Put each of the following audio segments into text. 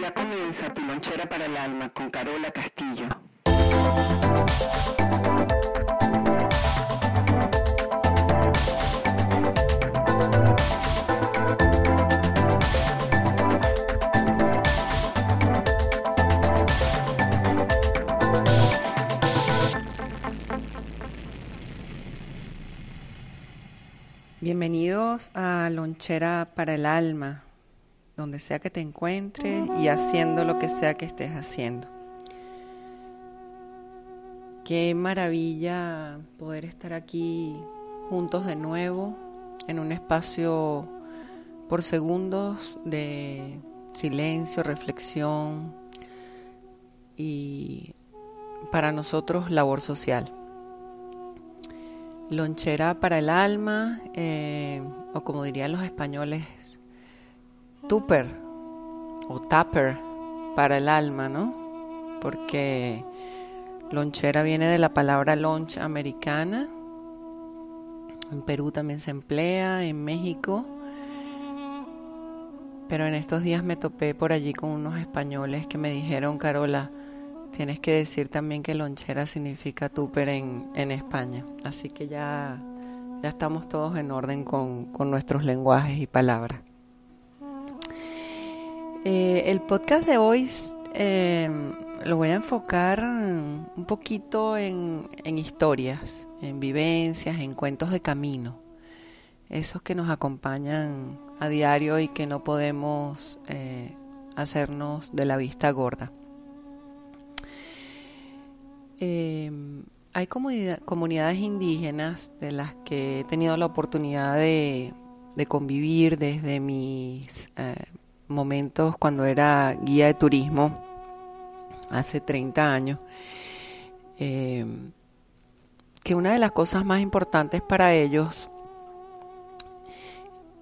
Ya comienza tu lonchera para el alma con Carola Castillo. Bienvenidos a Lonchera para el Alma, donde sea que te encuentres y haciendo lo que sea que estés haciendo. Qué maravilla poder estar aquí juntos de nuevo en un espacio por segundos de silencio, reflexión y para nosotros labor social lonchera para el alma, eh, o como dirían los españoles, tupper o tupper para el alma, ¿no? Porque lonchera viene de la palabra lunch americana. En Perú también se emplea, en México. Pero en estos días me topé por allí con unos españoles que me dijeron, Carola, Tienes que decir también que lonchera significa tupper en, en España. Así que ya, ya estamos todos en orden con, con nuestros lenguajes y palabras. Eh, el podcast de hoy eh, lo voy a enfocar un poquito en, historias, en vivencias, en cuentos de camino. Esos que nos acompañan a diario y que no podemos eh, hacernos de la vista gorda. Hay comunidades indígenas de las que he tenido la oportunidad de, convivir desde mis momentos cuando era guía de turismo hace 30 años. Eh, que una de las cosas más importantes para ellos,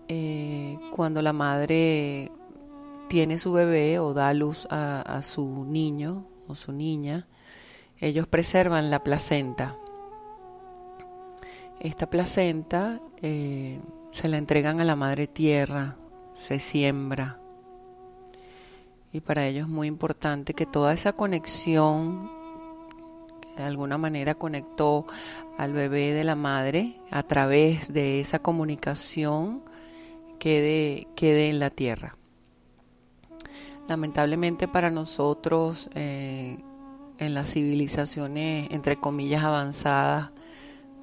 eh, cuando la madre tiene su bebé o da luz a su niño o su niña, ellos preservan la placenta. Esta placenta eh, se la entregan a la madre tierra, se siembra. Y para ellos es muy importante que toda esa conexión, que de alguna manera conectó al bebé de la madre, a través de esa comunicación, quede, quede en la tierra. Lamentablemente para nosotros, eh, en las civilizaciones, entre comillas, avanzadas,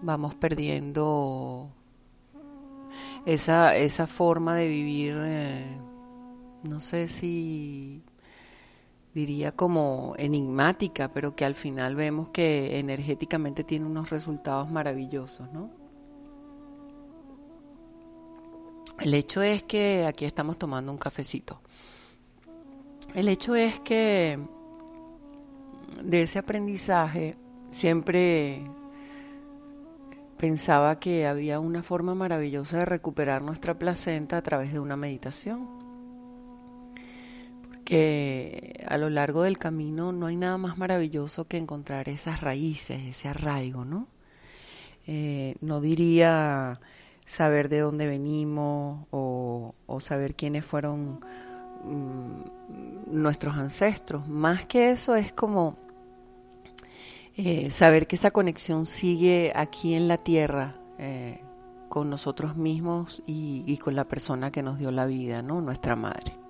vamos perdiendo esa, esa forma de vivir, eh, no sé si diría como enigmática, pero que al final vemos que energéticamente tiene unos resultados maravillosos, ¿no? El hecho es que aquí estamos tomando un cafecito. El hecho es que de ese aprendizaje siempre pensaba que había una forma maravillosa de recuperar nuestra placenta a través de una meditación. Porque a lo largo del camino no hay nada más maravilloso que encontrar esas raíces, ese arraigo, ¿no? Eh, no diría saber de dónde venimos o, o saber quiénes fueron mm, nuestros ancestros. Más que eso es como eh, saber que esa conexión sigue aquí en la tierra eh, con nosotros mismos y, con la persona que nos dio la vida, ¿no? Nuestra madre.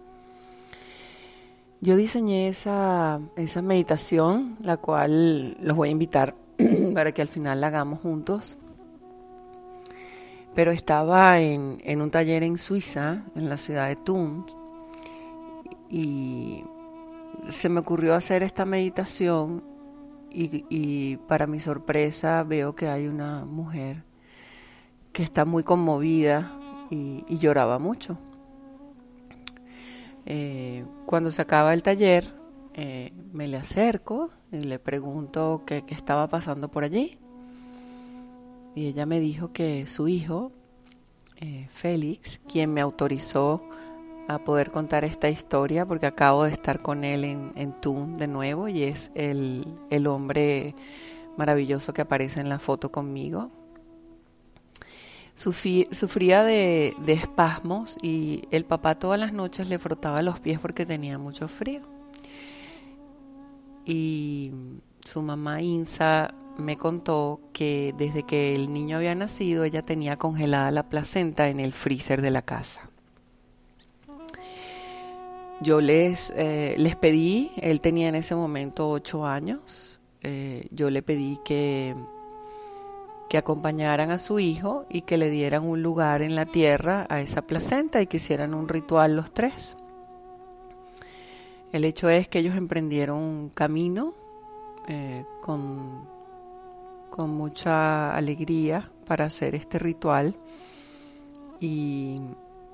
Yo diseñé esa, esa meditación, la cual los voy a invitar para que al final la hagamos juntos. Pero estaba en, en un taller en Suiza, en la ciudad de Thun, y se me ocurrió hacer esta meditación y, para mi sorpresa veo que hay una mujer que está muy conmovida y, lloraba mucho. Eh, cuando se acaba el taller, eh, me le acerco y le pregunto qué, qué estaba pasando por allí. Y ella me dijo que su hijo, eh, Félix, quien me autorizó a poder contar esta historia, porque acabo de estar con él en, en Tun de nuevo y es el, el hombre maravilloso que aparece en la foto conmigo. Sufría de, espasmos y el papá todas las noches le frotaba los pies porque tenía mucho frío. Y su mamá Insa me contó que desde que el niño había nacido ella tenía congelada la placenta en el freezer de la casa. Yo les, eh, les pedí, él tenía en ese momento ocho años, eh, yo le pedí que, que acompañaran a su hijo y que le dieran un lugar en la tierra a esa placenta y que hicieran un ritual los tres. El hecho es que ellos emprendieron un camino eh, con con mucha alegría para hacer este ritual y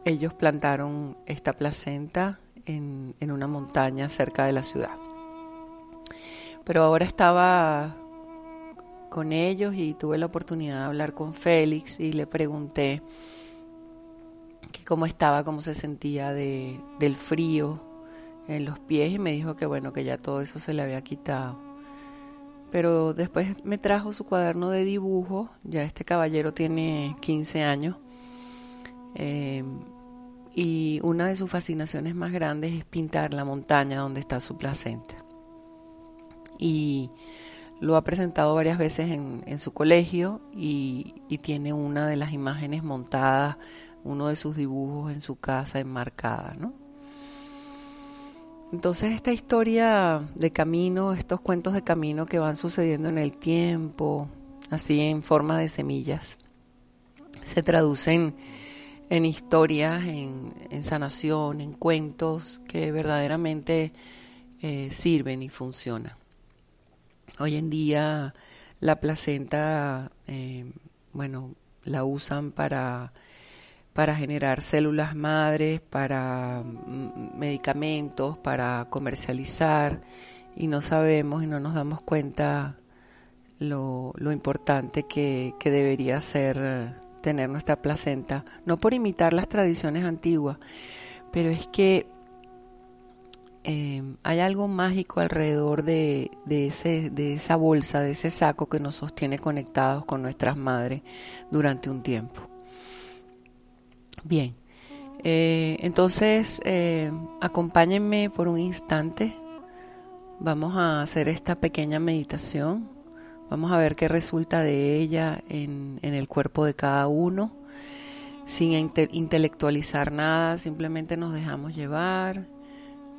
ellos plantaron esta placenta en, en una montaña cerca de la ciudad. Pero ahora estaba con ellos y tuve la oportunidad de hablar con Félix y le pregunté que cómo estaba, cómo se sentía de, del frío en los pies y me dijo que bueno, que ya todo eso se le había quitado. Pero después me trajo su cuaderno de dibujo, ya este caballero tiene 15 años, eh, y una de sus fascinaciones más grandes es pintar la montaña donde está su placenta. Y lo ha presentado varias veces en, su colegio y, tiene una de las imágenes montadas, uno de sus dibujos en su casa enmarcada, ¿no? Entonces esta historia de camino, estos cuentos de camino que van sucediendo en el tiempo, así en forma de semillas, se traducen en historias, en, sanación, en cuentos que verdaderamente eh, sirven y funcionan. Hoy en día la placenta, eh, bueno, la usan para para generar células madres, para mm, medicamentos, para comercializar y no sabemos y no nos damos cuenta lo, lo importante que, que, debería ser tener nuestra placenta, no por imitar las tradiciones antiguas, pero es que eh, hay algo mágico alrededor de, de, ese, de esa bolsa, de ese saco que nos sostiene conectados con nuestras madres durante un tiempo. Bien, eh, entonces eh, acompáñenme por un instante. Vamos a hacer esta pequeña meditación. Vamos a ver qué resulta de ella en, el cuerpo de cada uno, sin intelectualizar nada, simplemente nos dejamos llevar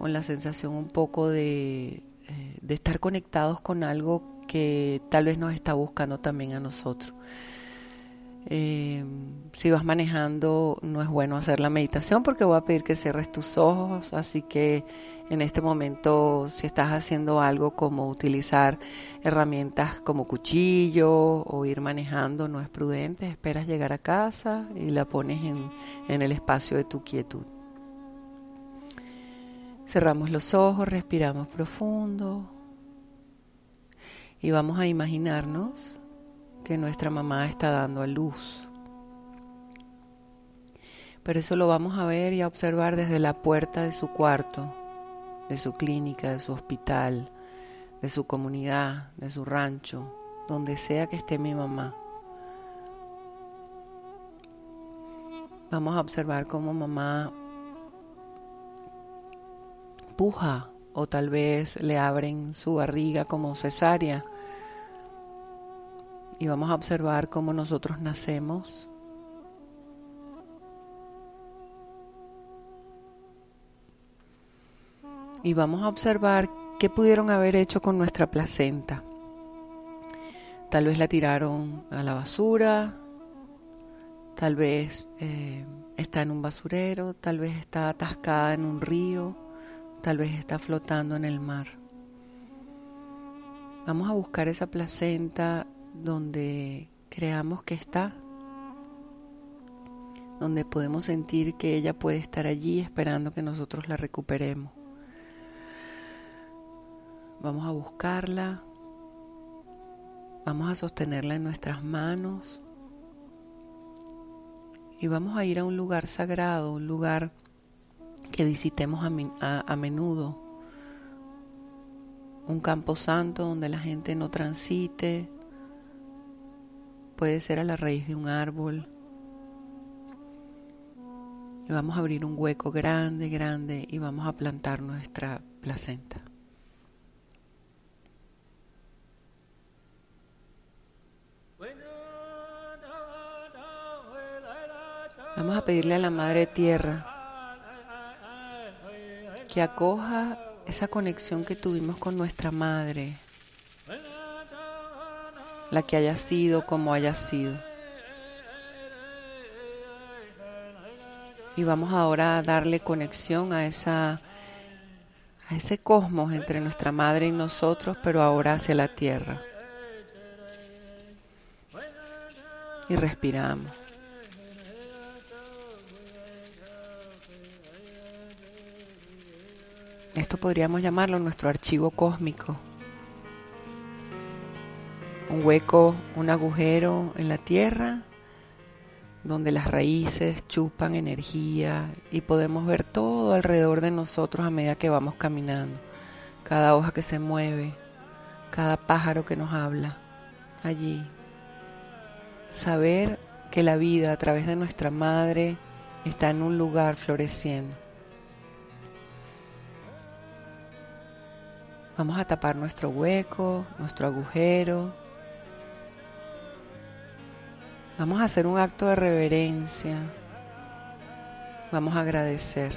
con la sensación un poco de, eh, de estar conectados con algo que tal vez nos está buscando también a nosotros. Eh, si vas manejando, no es bueno hacer la meditación porque voy a pedir que cierres tus ojos. Así que en este momento, si estás haciendo algo como utilizar herramientas como cuchillo o ir manejando, no es prudente. Esperas llegar a casa y la pones en, en el espacio de tu quietud. Cerramos los ojos, respiramos profundo y vamos a imaginarnos que nuestra mamá está dando a luz. Pero eso lo vamos a ver y a observar desde la puerta de su cuarto, de su clínica, de su hospital, de su comunidad, de su rancho, donde sea que esté mi mamá. Vamos a observar cómo mamá o tal vez le abren su barriga como cesárea y vamos a observar cómo nosotros nacemos. Y vamos a observar qué pudieron haber hecho con nuestra placenta. Tal vez la tiraron a la basura, tal vez eh, está en un basurero, tal vez está atascada en un río, tal vez está flotando en el mar. Vamos a buscar esa placenta donde creamos que está, donde podemos sentir que ella puede estar allí esperando que nosotros la recuperemos. Vamos a buscarla. Vamos a sostenerla en nuestras manos. Y vamos a ir a un lugar sagrado, un lugar que visitemos a, menudo. Un campo santo donde la gente no transite. Puede ser a la raíz de un árbol. Y vamos a abrir un hueco grande, grande y vamos a plantar nuestra placenta. Vamos a pedirle a la Madre Tierra que acoja esa conexión que tuvimos con nuestra Madre, la que haya sido como haya sido. Y vamos ahora a darle conexión a esa a ese cosmos entre nuestra madre y nosotros, pero ahora hacia la tierra. Y respiramos. Esto podríamos llamarlo nuestro archivo cósmico. Un hueco, un agujero en la tierra donde las raíces chupan energía y podemos ver todo alrededor de nosotros a medida que vamos caminando. Cada hoja que se mueve, cada pájaro que nos habla, allí. Saber que la vida a través de nuestra madre está en un lugar floreciendo. Vamos a tapar nuestro hueco, nuestro agujero. Vamos a hacer un acto de reverencia. Vamos a agradecer.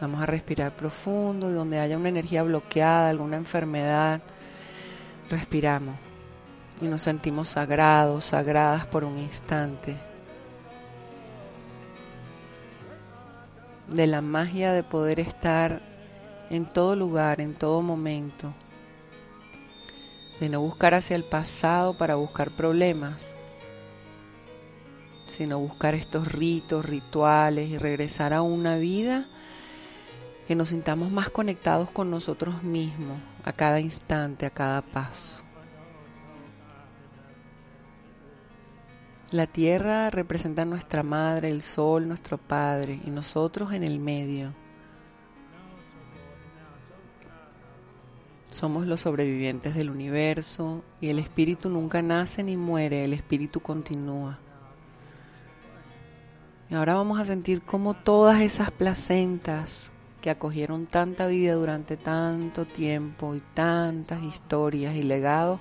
Vamos a respirar profundo y donde haya una energía bloqueada, alguna enfermedad, respiramos y nos sentimos sagrados, sagradas por un instante. De la magia de poder estar en todo lugar, en todo momento. De no buscar hacia el pasado para buscar problemas, sino buscar estos ritos, rituales y regresar a una vida que nos sintamos más conectados con nosotros mismos a cada instante, a cada paso. La tierra representa a nuestra madre, el sol, nuestro padre y nosotros en el medio. Somos los sobrevivientes del universo y el espíritu nunca nace ni muere, el espíritu continúa. Y ahora vamos a sentir cómo todas esas placentas que acogieron tanta vida durante tanto tiempo y tantas historias y legados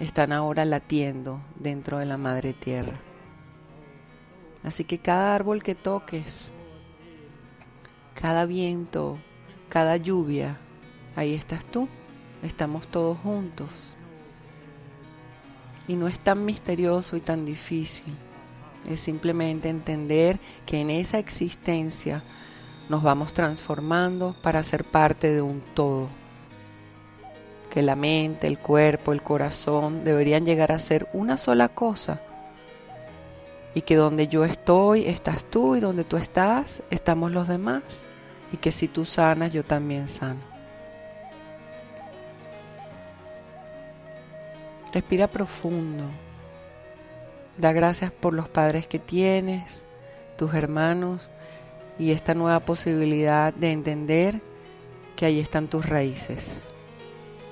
están ahora latiendo dentro de la madre tierra. Así que cada árbol que toques, cada viento, cada lluvia, ahí estás tú estamos todos juntos. Y no es tan misterioso y tan difícil. Es simplemente entender que en esa existencia nos vamos transformando para ser parte de un todo. Que la mente, el cuerpo, el corazón deberían llegar a ser una sola cosa. Y que donde yo estoy, estás tú y donde tú estás, estamos los demás. Y que si tú sanas, yo también sano. Respira profundo. Da gracias por los padres que tienes, tus hermanos y esta nueva posibilidad de entender que ahí están tus raíces.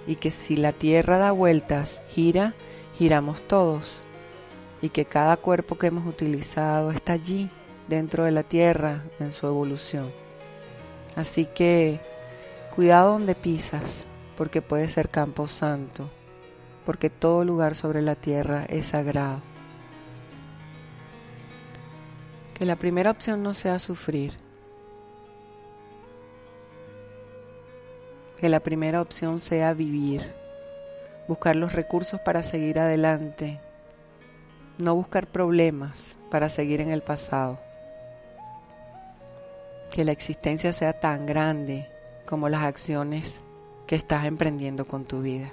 Y que si la tierra da vueltas, gira, giramos todos. Y que cada cuerpo que hemos utilizado está allí, dentro de la tierra, en su evolución. Así que cuidado donde pisas, porque puede ser campo santo porque todo lugar sobre la tierra es sagrado. Que la primera opción no sea sufrir. Que la primera opción sea vivir, buscar los recursos para seguir adelante, no buscar problemas para seguir en el pasado. Que la existencia sea tan grande como las acciones que estás emprendiendo con tu vida.